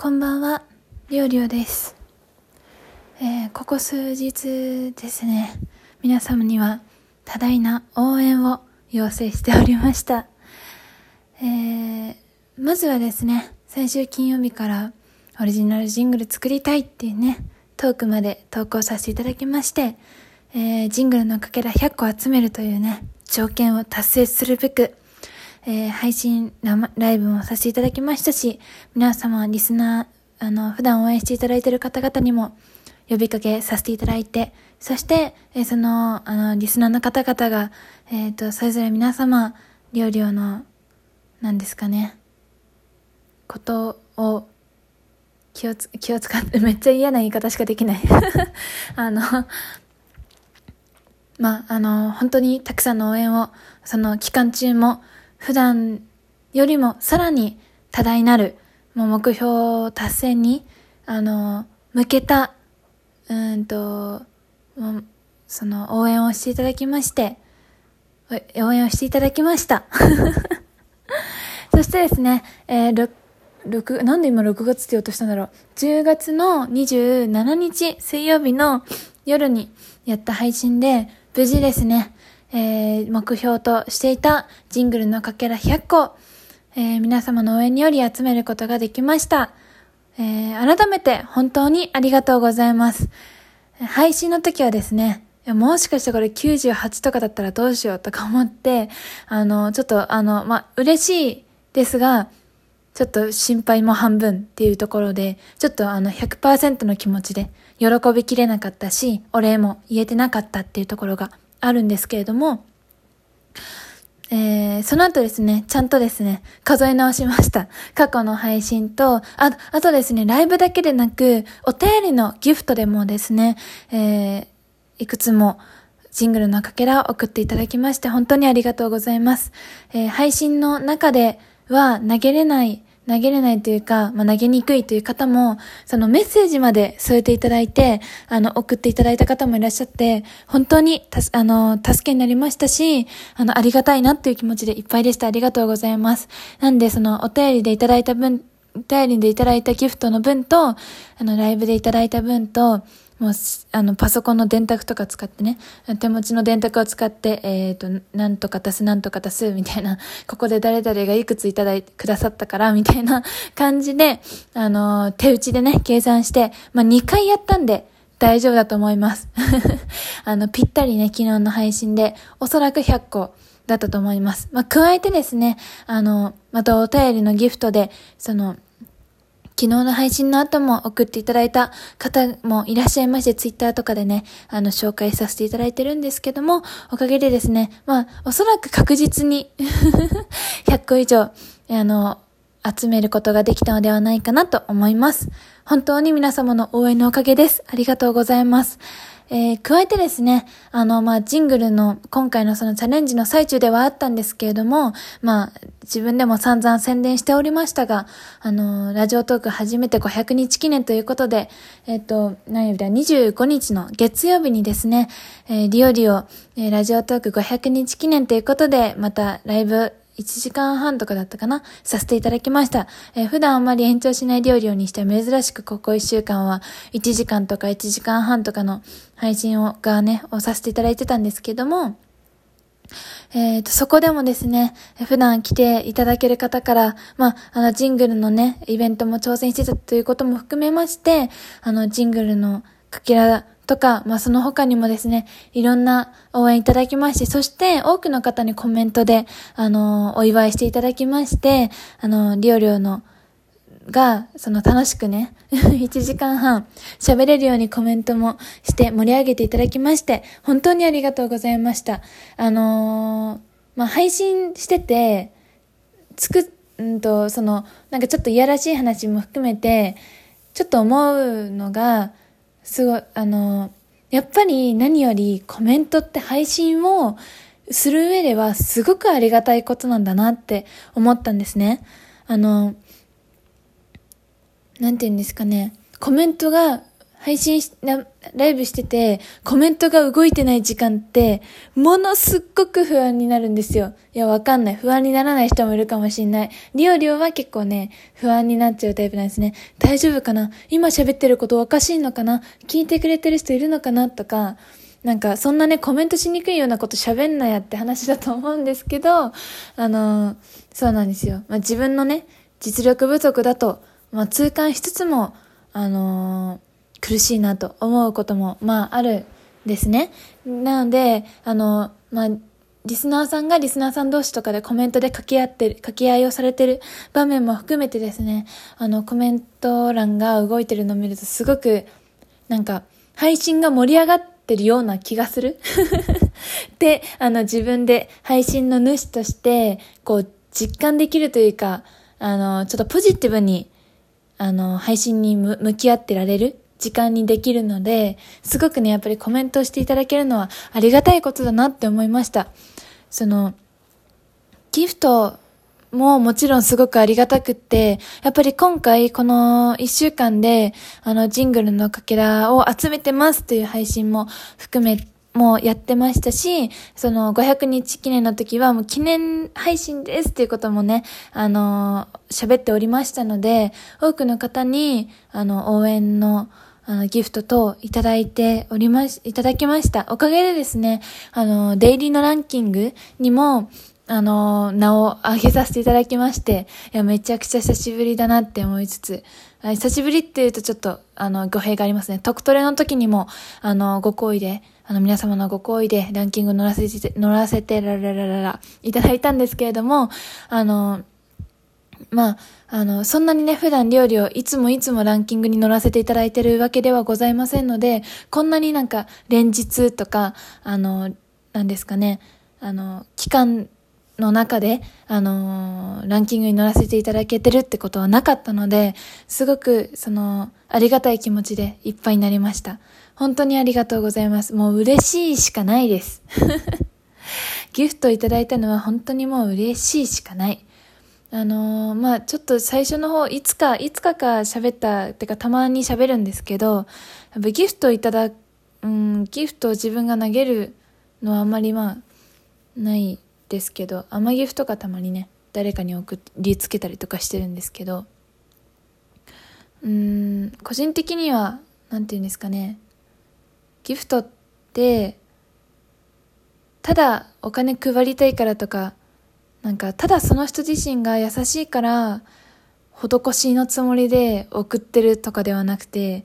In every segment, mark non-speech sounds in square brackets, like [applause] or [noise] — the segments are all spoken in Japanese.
こんばんは、りょうりょうです。えーここ数日ですね、皆様には多大な応援を要請しておりました。えーまずはですね、先週金曜日からオリジナルジングル作りたいっていうね、トークまで投稿させていただきまして、えージングルのかけら100個集めるというね、条件を達成するべく、えー配信ライブもさせていただきましたし、皆様、リスナー、あの、普段応援していただいている方々にも呼びかけさせていただいて、そして、えーその、あの、リスナーの方々が、えっ、と、それぞれ皆様、りょうりょうの、何ですかね、ことを、気をつ、気を使って、[laughs] めっちゃ嫌な言い方しかできない。[laughs] あの、まあ、あの、本当にたくさんの応援を、その期間中も、普段よりもさらに多大なる、もう目標達成に、あの、向けた、うんと、その応援をしていただきまして、応援をしていただきました。[laughs] そしてですね、えー、6なんで今6月って言おうとしたんだろう。10月の27日水曜日の夜にやった配信で、無事ですね、えー目標としていたジングルのかけら100個、えー皆様の応援により集めることができました。えー改めて本当にありがとうございます。配信の時はですね、もしかしてこれ98とかだったらどうしようとか思って、あの、ちょっとあの、ま、嬉しいですが、ちょっと心配も半分っていうところで、ちょっとあの100%の気持ちで喜びきれなかったし、お礼も言えてなかったっていうところがあるんですけれども、えー、その後ですね、ちゃんとですね、数え直しました。[laughs] 過去の配信と、あ、あとですね、ライブだけでなく、お便りのギフトでもですね、えー、いくつもジングルのかけらを送っていただきまして、本当にありがとうございます。えー配信の中では投げれない、投げれないというか、まあ、投げにくいという方も、そのメッセージまで添えていただいて、あの、送っていただいた方もいらっしゃって、本当にたす、あの、助けになりましたし、あの、ありがたいなっていう気持ちでいっぱいでした。ありがとうございます。なんで、その、お便りでいただいた分、お便りでいただいたギフトの分と、あの、ライブでいただいた分と、もう、あの、パソコンの電卓とか使ってね、手持ちの電卓を使って、えっ、と、なんとか足す、なんとか足す、みたいな、ここで誰々がいくついただいてくださったから、みたいな [laughs] 感じで、あの、手打ちでね、計算して、まあ、2回やったんで、大丈夫だと思います。[laughs] あの、ぴったりね、昨日の配信で、おそらく100個だったと思います。まあ、加えてですね、あの、またお便りのギフトで、その、昨日の配信の後も送っていただいた方もいらっしゃいまして、ツイッターとかでね、あの、紹介させていただいてるんですけども、おかげでですね、まあ、おそらく確実に、[laughs] 100個以上、あの、集めることができたのではないかなと思います。本当に皆様の応援のおかげです。ありがとうございます。えー加えてですね、あの、まあ、ジングルの、今回のそのチャレンジの最中ではあったんですけれども、まあ、自分でも散々宣伝しておりましたが、あの、ラジオトーク初めて500日記念ということで、えっ、と、何曜日だ、25日の月曜日にですね、えーリオリオ、えーラジオトーク500日記念ということで、またライブ、1時間半とかだったかな？させていただきました。えー普段あんまり延長しない料理をにしては珍しくここ1週間は1時間とか1時間半とかの配信をがね、をさせていただいてたんですけども、えーと、そこでもですね、普段来ていただける方から、まあ、あの、ジングルのね、イベントも挑戦してたということも含めまして、あの、ジングルのかけらとか、まあ、その他にもですね、いろんな応援いただきまして、そして多くの方にコメントで、あの、お祝いしていただきまして、あの、リオリオの、が、その楽しくね、[laughs] 1時間半喋れるようにコメントもして盛り上げていただきまして、本当にありがとうございました。あのーまあ、配信してて、つく、んと、その、なんかちょっといやらしい話も含めて、ちょっと思うのが、すごい、あの、やっぱり何よりコメントって配信をする上ではすごくありがたいことなんだなって思ったんですね。あの、なんて言うんですかね。コメントが配信し、ライブしてて、コメントが動いてない時間って、ものすっごく不安になるんですよ。いや、わかんない。不安にならない人もいるかもしんない。リオリオは結構ね、不安になっちゃうタイプなんですね。大丈夫かな？今喋ってることおかしいのかな？聞いてくれてる人いるのかな？とか、なんか、そんなね、コメントしにくいようなこと喋んなやって話だと思うんですけど、あのー、そうなんですよ。まあ、自分のね、実力不足だと、まあ、痛感しつつも、あのー苦しいなと思うことも、まあ、あるですね。なので、あの、まあ、リスナーさんがリスナーさん同士とかでコメントで掛け合ってる、掛け合いをされてる場面も含めてですね、あの、コメント欄が動いてるのを見るとすごく、なんか、配信が盛り上がってるような気がする [laughs] で、あの、自分で配信の主として、こう、実感できるというか、あの、ちょっとポジティブに、あの、配信に向き合ってられる時間にできるので、すごくね、やっぱりコメントしていただけるのはありがたいことだなって思いました。その、ギフトももちろんすごくありがたくって、やっぱり今回この一週間で、あの、ジングルのかけらを集めてますという配信も含めもやってましたし、その500日記念の時はもう記念配信ですっていうこともね、あの、喋っておりましたので、多くの方に、あの、応援の、あの、ギフトといただいておりまし、いただきました。おかげでですね、あの、デイリーのランキングにも、あの、名を上げさせていただきまして、いや、めちゃくちゃ久しぶりだなって思いつつ、久しぶりって言うとちょっと、あの、語弊がありますね。特トレの時にも、あの、ご好意で、あの、皆様のご好意でランキング乗らせて、乗らせてららららら、いただいたんですけれども、あの、まあ、あの、そんなにね、普段料理をいつもいつもランキングに乗らせていただいてるわけではございませんので、こんなになんか連日とか、あの、なんですかね、あの、期間の中で、あの、ランキングに乗らせていただけてるってことはなかったので、すごく、その、ありがたい気持ちでいっぱいになりました。本当にありがとうございます。もう嬉しいしかないです。[laughs] ギフトいただいたのは本当にもう嬉しいしかない。あのー、まあちょっと最初の方、いつか、いつかか喋った、てかたまに喋るんですけど、やっぱギフトいただ、うん、ギフトを自分が投げるのはあんまりまあ、ないですけど甘ギフとかたまにね誰かに送りつけたりとかしてるんですけどうん個人的には何て言うんですかねギフトってただお金配りたいからとかなんかただその人自身が優しいから施しのつもりで送ってるとかではなくて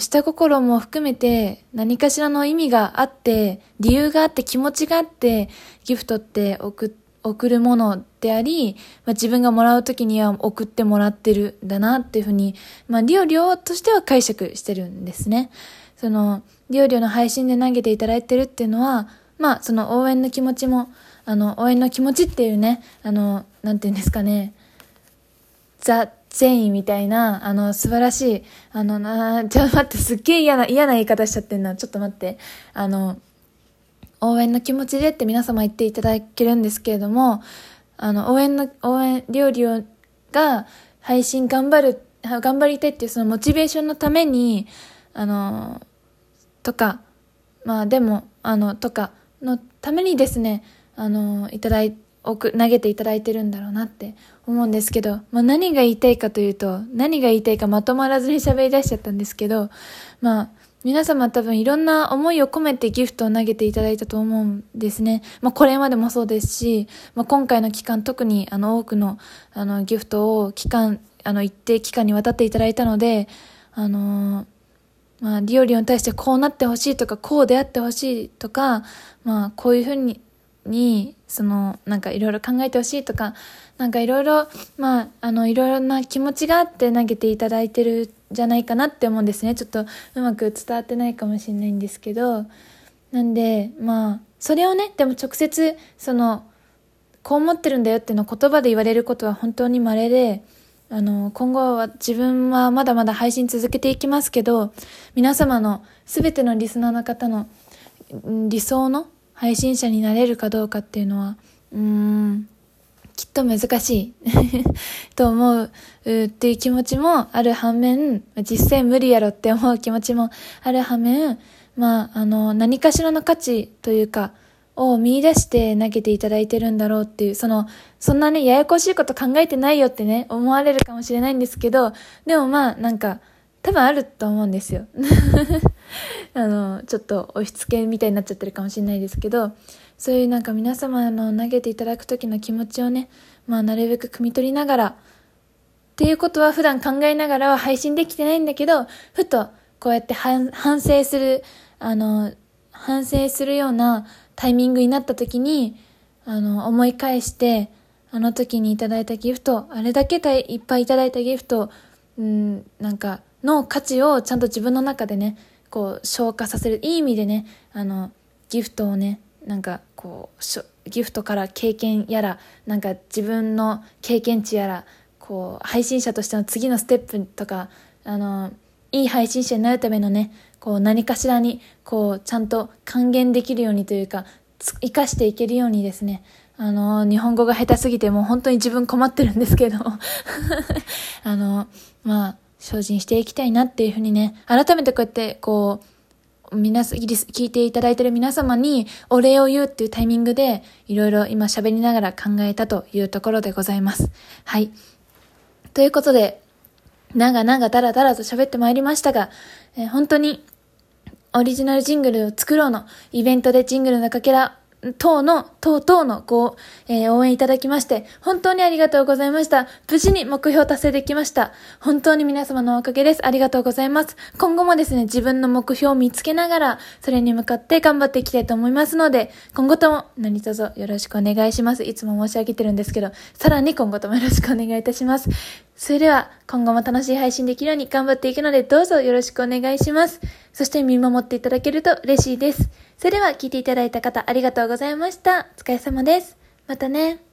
下心も含めて何かしらの意味があって、理由があって気持ちがあって、ギフトって送送るものであり、まあ、自分がもらう時には送ってもらってるんだなっていうふうに、まあ、リオリオとしては解釈してるんですね。その、リオリオの配信で投げていただいてるっていうのは、まあ、その応援の気持ちも、あの、応援の気持ちっていうね、あの、なんていうんですかね、ザ・善意みたいな、あの、素晴らしい、あのな、ちょっと待って、すっげえ嫌な、嫌な言い方しちゃってんな。ちょっと待って。あの、応援の気持ちでって皆様言っていただけるんですけれども、あの、応援の、応援、料理を、が、配信頑張る、頑張りたいっていうそのモチベーションのために、あの、とか、まあでも、あの、とかのためにですね、あの、いただい投げていただいてるんだろうなって思うんですけど、まあ、何が言いたいかというと、何が言いたいかまとまらずに喋り出しちゃったんですけど、まあ、皆様多分いろんな思いを込めてギフトを投げていただいたと思うんですね。まあこれまでもそうですし、まあ今回の期間特にあの多くのあのギフトを期間、あの一定期間にわたっていただいたので、あのー、まあリオリオに対してこうなってほしいとか、こうであってほしいとか、まあこういうふうにに、その、なんかいろいろ考えてほしいとか、なんかいろいろ、まあ、あの、いろいろな気持ちがあって投げていただいてるじゃないかなって思うんですね。ちょっとうまく伝わってないかもしれないんですけど、なんで、まあ、それをね、でも直接、その、こう思ってるんだよっていうのを言葉で言われることは本当に稀で、あの、今後は自分はまだまだ配信続けていきますけど、皆様の全てのリスナーの方の理想の配信者になれるかどうかっていうのは、うーん、きっと難しい [laughs] と思うっていう気持ちもある反面、実際無理やろって思う気持ちもある反面、まあ、あの、何かしらの価値というか、を見出して投げていただいてるんだろうっていう、その、そんなね、ややこしいこと考えてないよってね、思われるかもしれないんですけど、でもまあ、なんか、多分あると思うんですよ。[laughs] あの、ちょっと押し付けみたいになっちゃってるかもしれないですけど、そういうなんか皆様の投げていただく時の気持ちをね、まあなるべく汲み取りながら、っていうことは普段考えながらは配信できてないんだけど、ふとこうやって反省する、あの、反省するようなタイミングになった時に、あの、思い返して、あの時にいただいたギフト、あれだけいっぱいいただいたギフト、うん、なんか、の価値をちゃんと自分の中でね、こう、消化させる。いい意味でね、あの、ギフトをね、なんか、こう、ギフトから経験やら、なんか自分の経験値やら、こう、配信者としての次のステップとか、あの、いい配信者になるためのね、こう、何かしらに、こう、ちゃんと還元できるようにというか、生かしていけるようにですね、あの、日本語が下手すぎてもう本当に自分困ってるんですけど、[laughs] あの、まあ、精進していきたいなっていうふうにね、改めてこうやって、こう、皆さん、聞いていただいてる皆様にお礼を言うっていうタイミングで、いろいろ今喋りながら考えたというところでございます。はい。ということで、長々だらだらと喋ってまいりましたが、えー、本当にオリジナルジングルを作ろうのイベントでジングルのかけら等の、等々のご、えー、応援いただきまして、本当にありがとうございました。無事に目標達成できました。本当に皆様のおかげです。ありがとうございます。今後もですね、自分の目標を見つけながら、それに向かって頑張っていきたいと思いますので、今後とも何卒よろしくお願いします。いつも申し上げてるんですけど、さらに今後ともよろしくお願いいたします。それでは、今後も楽しい配信できるように頑張っていくので、どうぞよろしくお願いします。そして見守っていただけると嬉しいです。それでは聞いていただいた方ありがとうございました。お疲れ様です。またね。